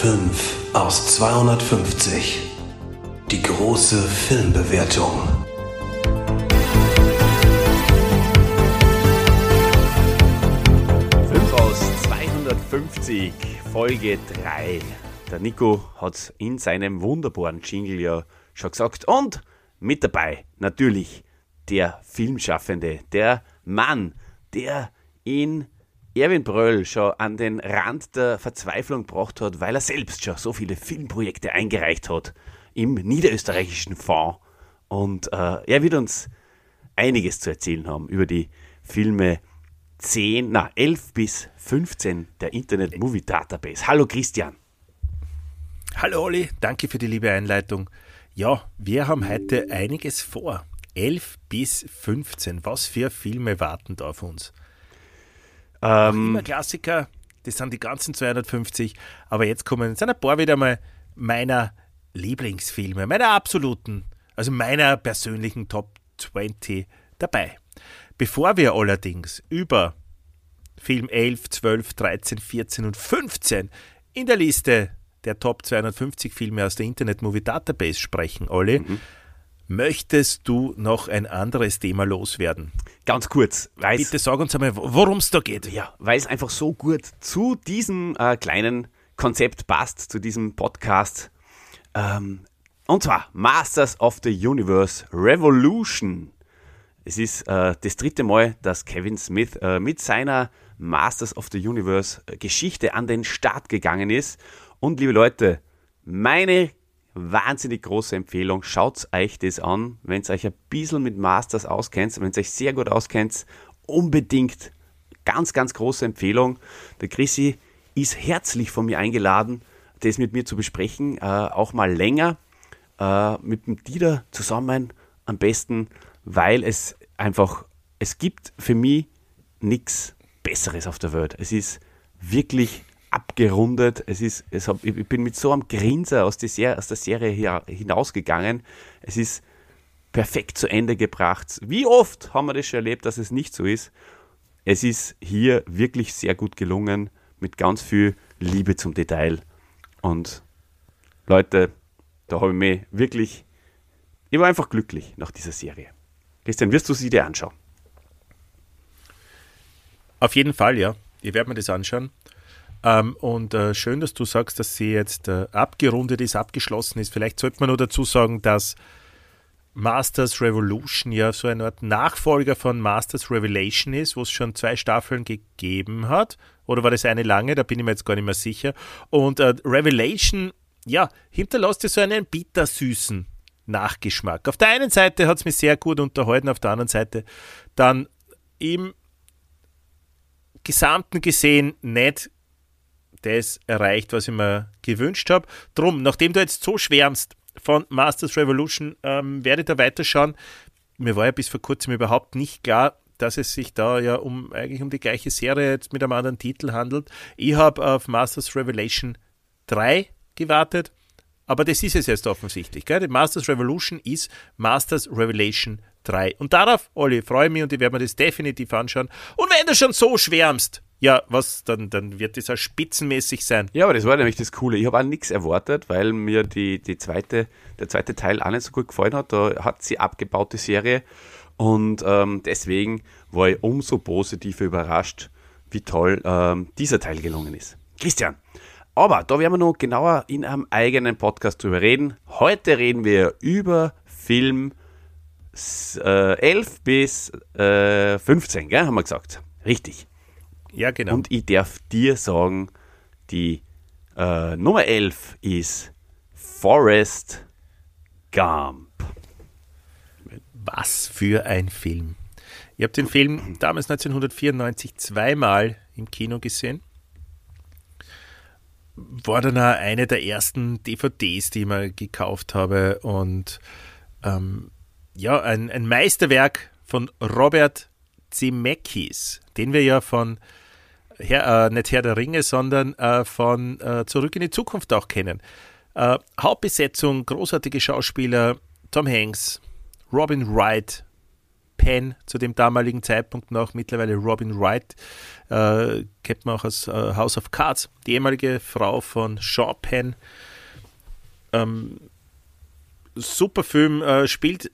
5 aus 250. Die große Filmbewertung. Fünf aus 250, Folge 3. Der Nico hat in seinem wunderbaren Jingle ja schon gesagt. Und mit dabei natürlich der Filmschaffende, der Mann, der in Erwin Bröll schon an den Rand der Verzweiflung gebracht hat, weil er selbst schon so viele Filmprojekte eingereicht hat im niederösterreichischen Fonds. Und äh, er wird uns einiges zu erzählen haben über die Filme 10, na 11 bis 15 der Internet Movie Database. Hallo Christian. Hallo Olli, danke für die liebe Einleitung. Ja, wir haben heute einiges vor. 11 bis 15. Was für Filme warten da auf uns? Ähm, immer Klassiker, das sind die ganzen 250, aber jetzt kommen sind ein paar wieder mal meiner Lieblingsfilme, meiner absoluten, also meiner persönlichen Top 20 dabei. Bevor wir allerdings über Film 11, 12, 13, 14 und 15 in der Liste der Top 250 Filme aus der Internet Movie Database sprechen, Olli, mhm. Möchtest du noch ein anderes Thema loswerden? Ganz kurz. Bitte sag uns einmal, worum es da geht. Ja, weil es einfach so gut zu diesem äh, kleinen Konzept passt, zu diesem Podcast. Ähm, und zwar Masters of the Universe Revolution. Es ist äh, das dritte Mal, dass Kevin Smith äh, mit seiner Masters of the Universe äh, Geschichte an den Start gegangen ist. Und liebe Leute, meine wahnsinnig große Empfehlung. Schaut euch das an, wenn ihr euch ein bisschen mit Masters auskennt, wenn ihr euch sehr gut auskennt, unbedingt ganz, ganz große Empfehlung. Der Chrissy ist herzlich von mir eingeladen, das mit mir zu besprechen, äh, auch mal länger, äh, mit dem Dieter zusammen am besten, weil es einfach, es gibt für mich nichts Besseres auf der Welt. Es ist wirklich abgerundet. Es ist, es hab, ich bin mit so einem Grinser aus, der, aus der Serie hier hinausgegangen. Es ist perfekt zu Ende gebracht. Wie oft haben wir das schon erlebt, dass es nicht so ist? Es ist hier wirklich sehr gut gelungen, mit ganz viel Liebe zum Detail. Und Leute, da habe ich mich wirklich, ich war einfach glücklich nach dieser Serie. Christian, wirst du sie dir anschauen? Auf jeden Fall, ja. Ich werde mir das anschauen. Ähm, und äh, schön, dass du sagst, dass sie jetzt äh, abgerundet ist, abgeschlossen ist. Vielleicht sollte man nur dazu sagen, dass Masters Revolution ja so eine Art Nachfolger von Masters Revelation ist, wo es schon zwei Staffeln gegeben hat. Oder war das eine lange? Da bin ich mir jetzt gar nicht mehr sicher. Und äh, Revelation, ja, hinterlässt ja so einen bittersüßen Nachgeschmack. Auf der einen Seite hat es mich sehr gut unterhalten, auf der anderen Seite dann im Gesamten gesehen nicht das erreicht, was ich mir gewünscht habe. Drum, nachdem du jetzt so schwärmst von Masters Revolution, ähm, werde ich da weiterschauen. Mir war ja bis vor kurzem überhaupt nicht klar, dass es sich da ja um eigentlich um die gleiche Serie jetzt mit einem anderen Titel handelt. Ich habe auf Masters Revelation 3 gewartet, aber das ist es jetzt offensichtlich. Gell? Die Masters Revolution ist Masters Revelation 3. Und darauf, Olli, freue ich mich und ich werde mir das definitiv anschauen. Und wenn du schon so schwärmst, ja, was, dann, dann wird das auch spitzenmäßig sein. Ja, aber das war nämlich das Coole. Ich habe auch nichts erwartet, weil mir die, die zweite, der zweite Teil auch nicht so gut gefallen hat. Da hat sie abgebaut, die Serie. Und ähm, deswegen war ich umso positiver überrascht, wie toll ähm, dieser Teil gelungen ist. Christian, aber da werden wir noch genauer in einem eigenen Podcast drüber reden. Heute reden wir über Film äh, 11 bis äh, 15, gell, haben wir gesagt. Richtig. Ja, genau. Und ich darf dir sagen, die äh, Nummer 11 ist Forrest Gump. Was für ein Film. Ich habe den Film damals 1994 zweimal im Kino gesehen. War dann auch eine der ersten DVDs, die ich mir gekauft habe. Und ähm, ja, ein, ein Meisterwerk von Robert Zemeckis, den wir ja von Herr, äh, nicht Herr der Ringe, sondern äh, von äh, Zurück in die Zukunft auch kennen. Äh, Hauptbesetzung, großartige Schauspieler, Tom Hanks, Robin Wright, Penn zu dem damaligen Zeitpunkt noch, mittlerweile Robin Wright, äh, kennt man auch aus äh, House of Cards, die ehemalige Frau von Sean Penn. Ähm, super Film, spielt,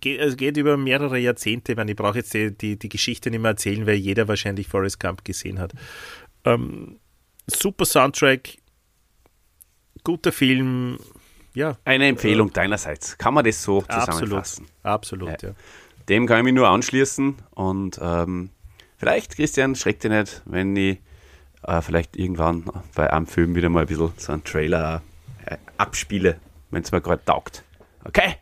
geht, also geht über mehrere Jahrzehnte, ich, ich brauche jetzt die, die, die, Geschichte nicht mehr erzählen, weil jeder wahrscheinlich Forrest Gump gesehen hat. Ähm, super Soundtrack, guter Film, ja. Eine Empfehlung äh, deinerseits. Kann man das so zusammenfassen? Absolut, absolut ja. ja. Dem kann ich mich nur anschließen und ähm, vielleicht, Christian, schreckt ihr nicht, wenn ich äh, vielleicht irgendwann bei einem Film wieder mal ein bisschen so einen Trailer äh, abspiele, wenn es mir gerade taugt. Okay?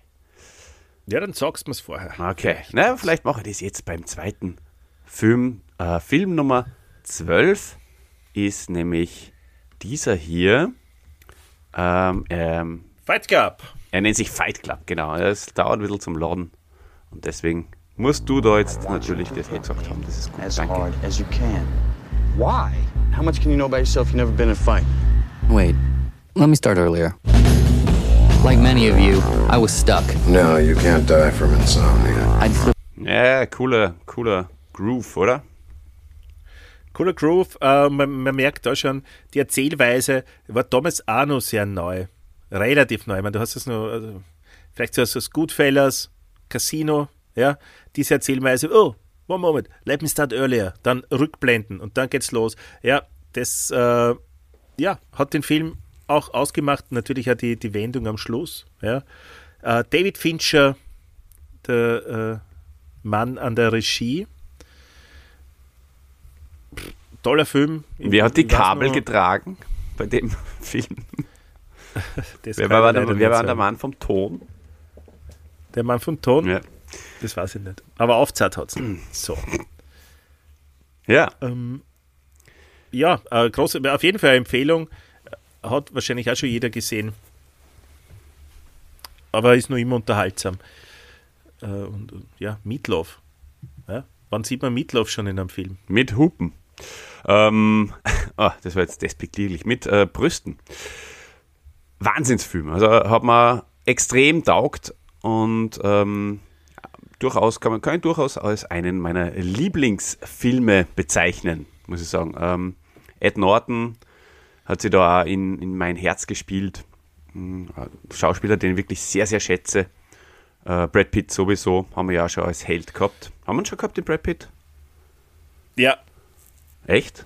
Ja, dann sagst du es vorher. Okay. Na, vielleicht mache ich das jetzt beim zweiten Film. Äh, Film Nummer 12 ist nämlich dieser hier. Ähm, ähm, Fight Club. Er nennt sich Fight Club, genau. Es dauert ein bisschen zum Laden. Und deswegen musst du da jetzt natürlich das gesagt haben. Das ist gut. As Danke. hard as you can. Why? How much can you know about yourself? You've never been in a fight. Wait, let me start earlier. Like many of you, I was stuck. No, you can't die from insomnia. Ja, cooler, cooler Groove, oder? Cooler Groove, äh, man, man, merkt da schon, die Erzählweise war damals auch noch sehr neu. Relativ neu. Ich meine, du hast es noch, also, vielleicht so als Goodfellas, Casino, ja, diese Erzählweise, oh, one moment, let me start earlier, dann rückblenden und dann geht's los. Ja, das äh, ja, hat den Film auch ausgemacht, natürlich auch die, die Wendung am Schluss. Ja. Äh, David Fincher, der äh, Mann an der Regie, toller Film. Wer hat die Kabel getragen bei dem Film? wer war, der, wer war der Mann vom Ton? Der Mann vom Ton? Ja. Das weiß ich nicht. Aber aufzahlt hat es. So. Ja. Ähm, ja, äh, große, auf jeden Fall eine Empfehlung. Hat wahrscheinlich auch schon jeder gesehen. Aber ist nur immer unterhaltsam. Äh, und, und, ja, Meatloaf. Ja? Wann sieht man Meatloaf schon in einem Film? Mit Hupen. Ähm, oh, das war jetzt despektierlich. Mit äh, Brüsten. Wahnsinnsfilm. Also hat man extrem taugt und ähm, durchaus kann man kann durchaus als einen meiner Lieblingsfilme bezeichnen, muss ich sagen. Ähm, Ed Norton hat sie da auch in, in mein Herz gespielt. Hm, Schauspieler, den ich wirklich sehr, sehr schätze. Äh, Brad Pitt sowieso, haben wir ja auch schon als Held gehabt. Haben wir ihn schon gehabt, den Brad Pitt? Ja. Echt?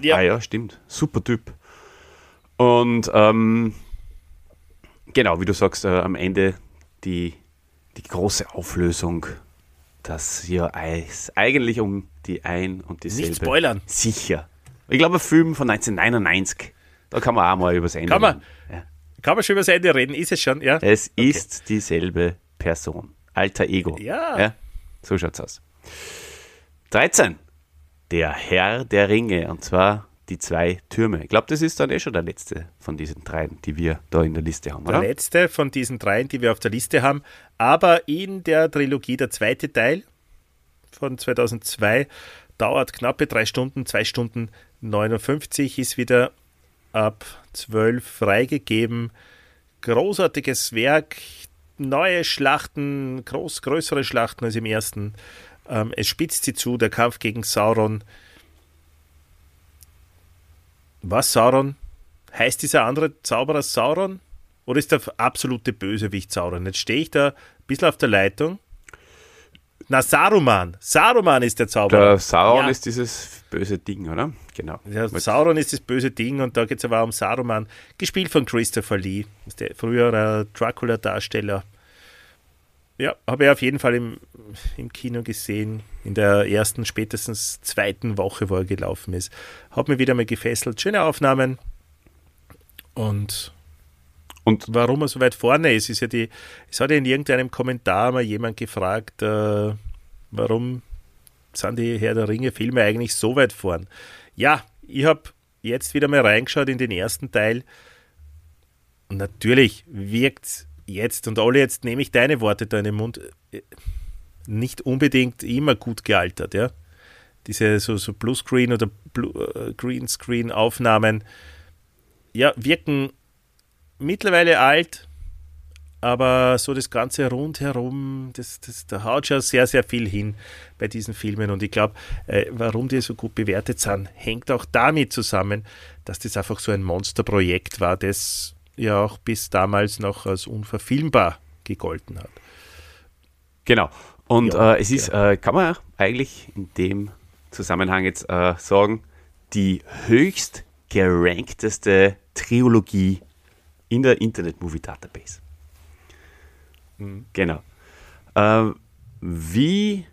Ja. Ah ja, stimmt. Super Typ. Und ähm, genau, wie du sagst, äh, am Ende die, die große Auflösung, dass hier eigentlich um die ein und dieselbe... Nicht spoilern. Sicher. Ich glaube, ein Film von 1999, da kann man auch mal übers Ende Kann man, Ja. kann man schon übers Ende reden? Ist es schon, ja? Es ist dieselbe Person. Alter Ego. Ja. ja. So schaut's aus. 13. Der Herr der Ringe. Und zwar die zwei Türme. Ich glaube, das ist dann eh schon der letzte von diesen dreien, die wir da in der Liste haben, Der oder? letzte von diesen dreien, die wir auf der Liste haben. Aber in der Trilogie der zweite Teil von 2002 dauert knappe drei Stunden, zwei Stunden 59, ist wieder ab 12 freigegeben. Großartiges Werk, neue Schlachten, groß, größere Schlachten als im ersten. Ähm, es spitzt sie zu, der Kampf gegen Sauron. Was Sauron? Heißt dieser andere Zauberer Sauron? Oder ist der absolute Bösewicht Sauron? Jetzt stehe ich da ein bisschen auf der Leitung. Na, Saruman. Saruman ist der Zauberer. Der Sauron Ja. ist dieses böse Ding, oder? Genau. Ja, Sauron ist das böse Ding und da geht es aber um Saruman, gespielt von Christopher Lee, ist der frühere Dracula-Darsteller. Ja, habe ich auf jeden Fall im, im Kino gesehen, in der ersten, spätestens zweiten Woche, wo er gelaufen ist. Hat mich wieder mal gefesselt. Schöne Aufnahmen. Und Und warum er so weit vorne ist, ist ja die, es hat ja in irgendeinem Kommentar mal jemand gefragt, äh, warum sind die Herr der Ringe Filme eigentlich so weit vorn? Ja, ich habe jetzt wieder mal reingeschaut in den ersten Teil. Und natürlich wirkt jetzt, und alle, jetzt nehme ich deine Worte da in den Mund, äh, nicht unbedingt immer gut gealtert, ja. Diese so, so Bluescreen oder Blue, äh, Greenscreen Aufnahmen, ja, wirken mittlerweile alt, aber so das Ganze rundherum, das, das, da haut schon sehr, sehr viel hin bei diesen Filmen. Und ich glaube, äh, warum die so gut bewertet sind, hängt auch damit zusammen, dass das einfach so ein Monsterprojekt war, das ja auch bis damals noch als unverfilmbar gegolten hat. Genau. Und Ja, äh, es ist, äh, kann man eigentlich in dem Zusammenhang jetzt äh, sagen, die höchst gerankteste Trilogie in der Internet Movie Database. Genau. Ähm, wie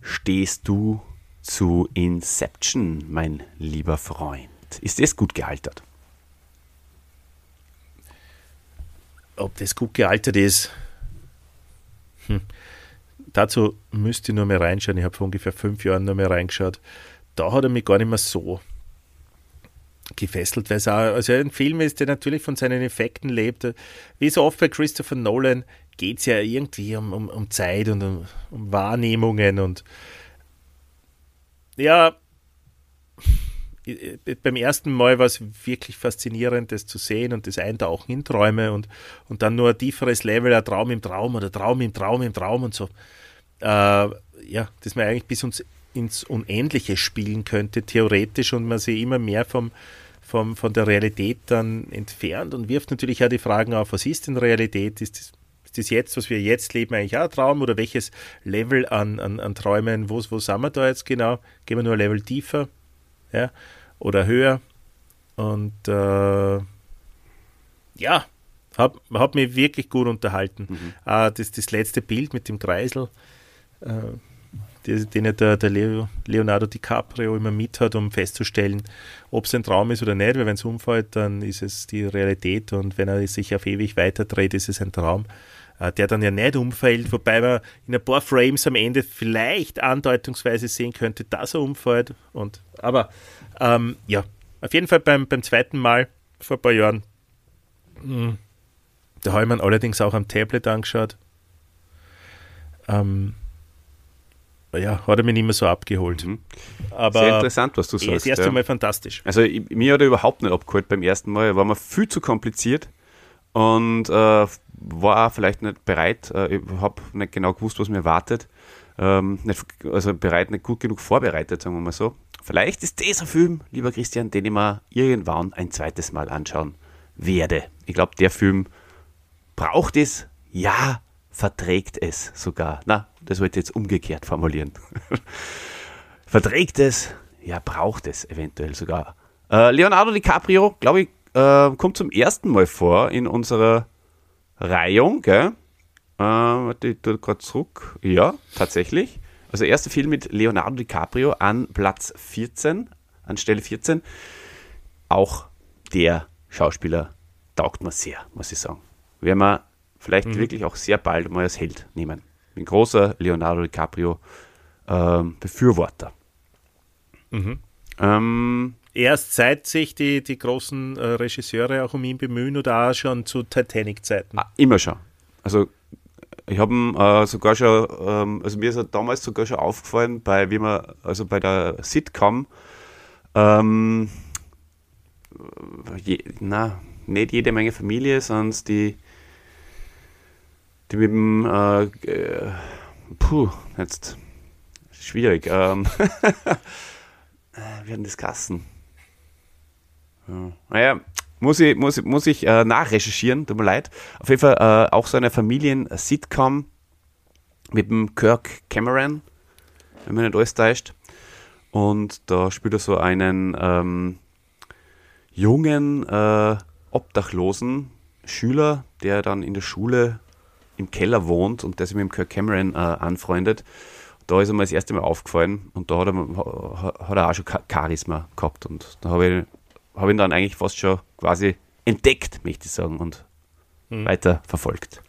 stehst du zu Inception, mein lieber Freund? Ist das gut gealtert? Ob das gut gealtert ist, hm. dazu müsste ich nur mehr reinschauen. Ich habe vor ungefähr fünf Jahren nur mehr reingeschaut. Da hat er mich gar nicht mehr so gefesselt, weil es auch also ein Film ist, der natürlich von seinen Effekten lebt. Wie so oft bei Christopher Nolan geht es ja irgendwie um, um, um Zeit und um, um Wahrnehmungen und ja, beim ersten Mal war es wirklich faszinierend, das zu sehen und das Eintauchen in Träume und, und dann nur ein tieferes Level, ein Traum im Traum oder Traum im Traum im Traum und so. Äh, ja, dass man eigentlich bis uns ins Unendliche spielen könnte, theoretisch, und man sich immer mehr vom, vom, von der Realität dann entfernt und wirft natürlich auch die Fragen auf, was ist denn Realität? Ist das, ist das jetzt, was wir jetzt leben, eigentlich auch ein Traum oder welches Level an, an, an Träumen, wo, wo sind wir da jetzt genau? Gehen wir nur ein Level tiefer? ja, oder höher. Und äh, ja, hat, hat mich wirklich gut unterhalten. Äh, das, das letzte Bild mit dem Kreisel, äh, den ja der, der Leo, Leonardo DiCaprio immer mit hat, um festzustellen, ob es ein Traum ist oder nicht, weil wenn es umfällt, dann ist es die Realität und wenn er sich auf ewig weiterdreht, ist es ein Traum äh, der dann ja nicht umfällt, wobei man in ein paar Frames am Ende vielleicht andeutungsweise sehen könnte, dass er umfällt. Und, aber ähm, ja, auf jeden Fall beim, beim zweiten Mal vor ein paar Jahren, mh, da habe ich mir allerdings auch am Tablet angeschaut. Ähm, ja, hat er mich nicht mehr so abgeholt. Aber Sehr interessant, was du eh, sagst. das erste ja. Mal fantastisch. Also ich, mir hat er überhaupt nicht abgeholt beim ersten Mal. War mir viel zu kompliziert und äh, war vielleicht nicht bereit. Äh, ich habe nicht genau gewusst, was mir erwartet. Ähm, nicht, also bereit, nicht gut genug vorbereitet, sagen wir mal so. Vielleicht ist dieser Film, lieber Christian, den ich mir irgendwann ein zweites Mal anschauen werde. Ich glaube, der Film braucht es, ja, verträgt es sogar. Na, das wollte ich jetzt umgekehrt formulieren. verträgt es, ja, braucht es eventuell sogar. Äh, Leonardo DiCaprio, glaube ich, äh, kommt zum ersten Mal vor in unserer Reihung, gell? Äh, warte, ich tue gerade zurück. Ja, tatsächlich. Also erster Film mit Leonardo DiCaprio an Platz 14, an Stelle 14. Auch der Schauspieler taugt mir sehr, muss ich sagen. Werden wir vielleicht wirklich auch sehr bald mal als Held nehmen. Bin großer Leonardo DiCaprio ähm, Befürworter. Ähm, Erst seit sich die, die großen äh, Regisseure auch um ihn bemühen oder auch schon zu Titanic-Zeiten? Ah, immer schon. Also ich habe ihn äh, sogar schon, ähm, also mir ist er damals sogar schon aufgefallen, bei wie man, also bei der Sitcom, ähm, je, na, nicht jede Menge Familie, sondern die, mit dem, äh, äh, puh, jetzt schwierig. Ähm, äh, werden das Kassen? Ja. Naja, muss ich, muss, muss ich äh, nachrecherchieren, tut mir leid. Auf jeden Fall äh, auch so eine Familien-Sitcom mit dem Kirk Cameron, wenn man nicht alles täuscht. Und da spielt er so einen ähm, jungen, äh, obdachlosen Schüler, der dann in der Schule im Keller wohnt und der sich mit dem Kirk Cameron äh, anfreundet. Da ist er mir das erste Mal aufgefallen und da hat er, ha- hat er auch schon Cha- Charisma gehabt. Und da habe ich, hab ihn dann eigentlich fast schon quasi entdeckt, möchte ich sagen, und weiter verfolgt.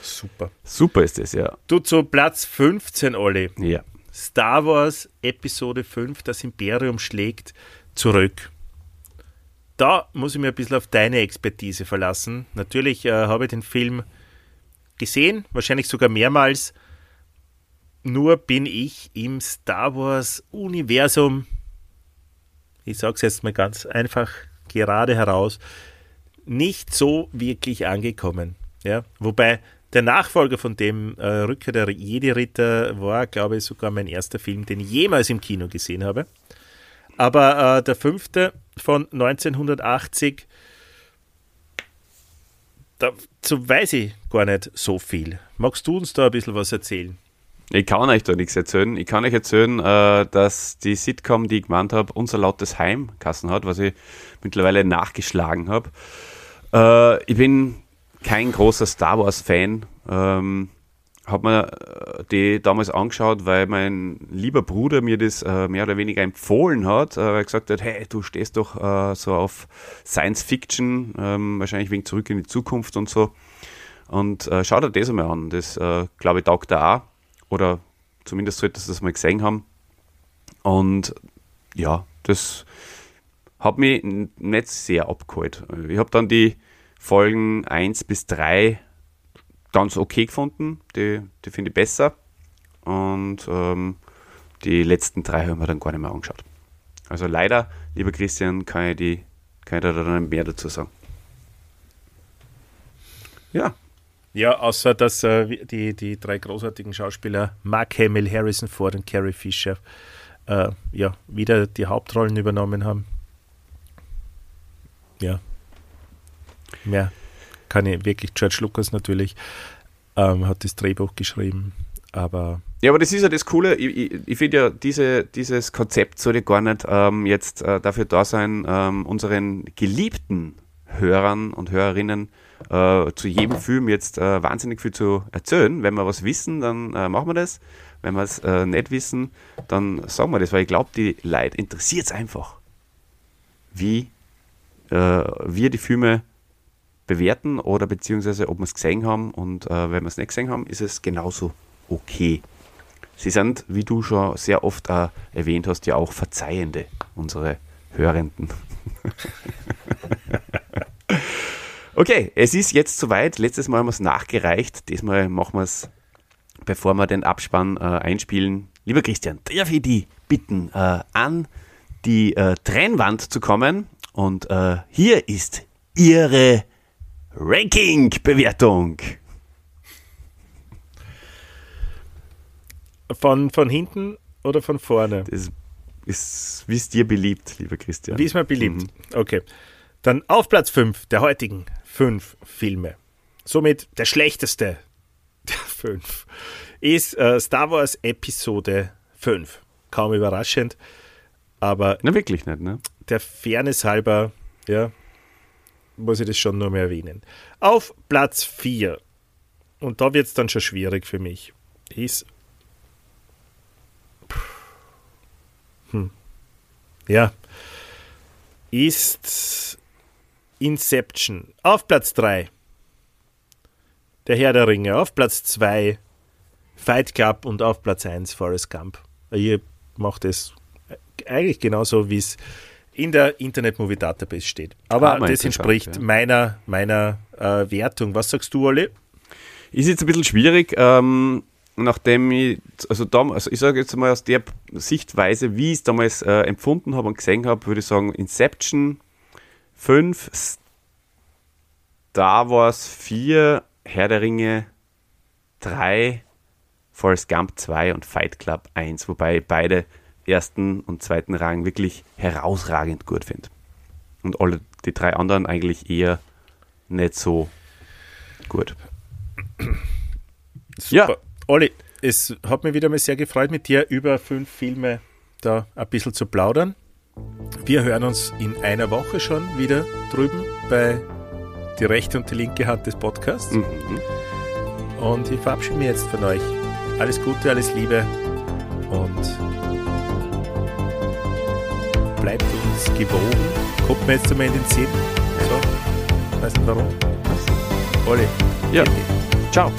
Super. Super ist das, ja. Du zu Platz 15, Olli. Ja. Star Wars Episode 5, das Imperium schlägt zurück. Da muss ich mir ein bisschen auf deine Expertise verlassen. Natürlich äh, habe ich den Film gesehen, wahrscheinlich sogar mehrmals. Nur bin ich im Star Wars Universum, ich sage es jetzt mal ganz einfach gerade heraus, nicht so wirklich angekommen. Ja, wobei der Nachfolger von dem äh, Rückkehr der Jedi-Ritter war, glaube ich, sogar mein erster Film, den ich jemals im Kino gesehen habe. Aber äh, der fünfte von 1980, dazu weiß ich gar nicht so viel. Magst du uns da ein bisschen was erzählen? Ich kann euch da nichts erzählen. Ich kann euch erzählen, äh, dass die Sitcom, die ich gemeint habe, unser lautes Heim Kassen hat, was ich mittlerweile nachgeschlagen habe. Äh, ich bin kein großer Star Wars-Fan. Habe mir äh, die damals angeschaut, weil mein lieber Bruder mir das äh, mehr oder weniger empfohlen hat, äh, weil er gesagt hat, hey, du stehst doch äh, so auf Science Fiction, ähm, wahrscheinlich wegen Zurück in die Zukunft und so. Und äh, schau dir das einmal an. Das, äh, glaube ich, taugt er auch. Oder zumindest solltest du das mal gesehen haben. Und ja, das hat mich nicht sehr abgeholt. Ich habe dann die Folgen 1 bis 3 ganz okay gefunden. Die, die finde ich besser. Und ähm, die letzten drei haben wir dann gar nicht mehr angeschaut. Also leider, lieber Christian, kann ich, die, kann ich da dann mehr dazu sagen. Ja. Ja, außer dass äh, die, die drei großartigen Schauspieler Mark Hamill, Harrison Ford und Carrie Fisher äh, ja, wieder die Hauptrollen übernommen haben. Ja, mehr kann ich wirklich. George Lucas natürlich ähm, hat das Drehbuch geschrieben, aber. Ja, aber das ist ja das Coole. Ich, ich, ich finde ja, diese, dieses Konzept sollte gar nicht ähm, jetzt äh, dafür da sein, ähm, unseren geliebten Hörern und Hörerinnen äh, zu jedem Film jetzt äh, wahnsinnig viel zu erzählen. Wenn wir was wissen, dann äh, machen wir das. Wenn wir es äh, nicht wissen, dann sagen wir das, weil ich glaube, die Leute interessiert es einfach, wie äh, wir die Filme bewerten oder beziehungsweise ob wir es gesehen haben und äh, wenn wir es nicht gesehen haben, ist es genauso okay. Sie sind, wie du schon sehr oft äh, erwähnt hast, ja auch Verzeihende, unsere Hörenden. okay, es ist jetzt soweit. Letztes Mal haben wir es nachgereicht. Diesmal machen wir es, bevor wir den Abspann äh, einspielen. Lieber Christian, darf ich die bitten, äh, an die äh, Trennwand zu kommen? Und äh, hier ist Ihre Ranking-Bewertung. Von, von hinten oder von vorne? Das ist, wie es dir beliebt, lieber Christian. Wie es mir beliebt. Mhm. Okay. Dann auf Platz 5 der heutigen fünf Filme. Somit der schlechteste der fünf ist äh, Star Wars Episode 5. Kaum überraschend, aber. Na, wirklich nicht, ne? Der Fairness halber, ja, muss ich das schon nur mehr erwähnen. Auf Platz 4, und da wird es dann schon schwierig für mich, ist. Hm, ja. Ist Inception. Auf Platz 3. Der Herr der Ringe. Auf Platz 2 Fight Club und auf Platz 1 Forrest Gump. Ihr macht es eigentlich genauso, wie es in der Internet Movie Database steht. Aber ah, das entspricht ja. meiner, meiner äh, Wertung. Was sagst du, Olli? Ist jetzt ein bisschen schwierig, ähm, nachdem ich, also, damals, also ich sage jetzt mal aus der Sichtweise, wie ich es damals äh, empfunden habe und gesehen habe, würde ich sagen Inception 5, Star Wars 4, Herr der Ringe 3, Forrest Gump 2 und Fight Club 1, wobei beide ersten und zweiten Rang wirklich herausragend gut finde. Und alle die drei anderen eigentlich eher nicht so gut. Super. Ja. Olli, es hat mich wieder mal sehr gefreut, mit dir über fünf Filme da ein bisschen zu plaudern. Wir hören uns in einer Woche schon wieder drüben bei die rechte und die linke Hand des Podcasts. Mhm. Und ich verabschiede mich jetzt von euch. Alles Gute, alles Liebe und bleibt uns gewogen. Kommt mir jetzt einmal in den Sinn. So, weiß nicht warum. Olli. Ja. Ciao.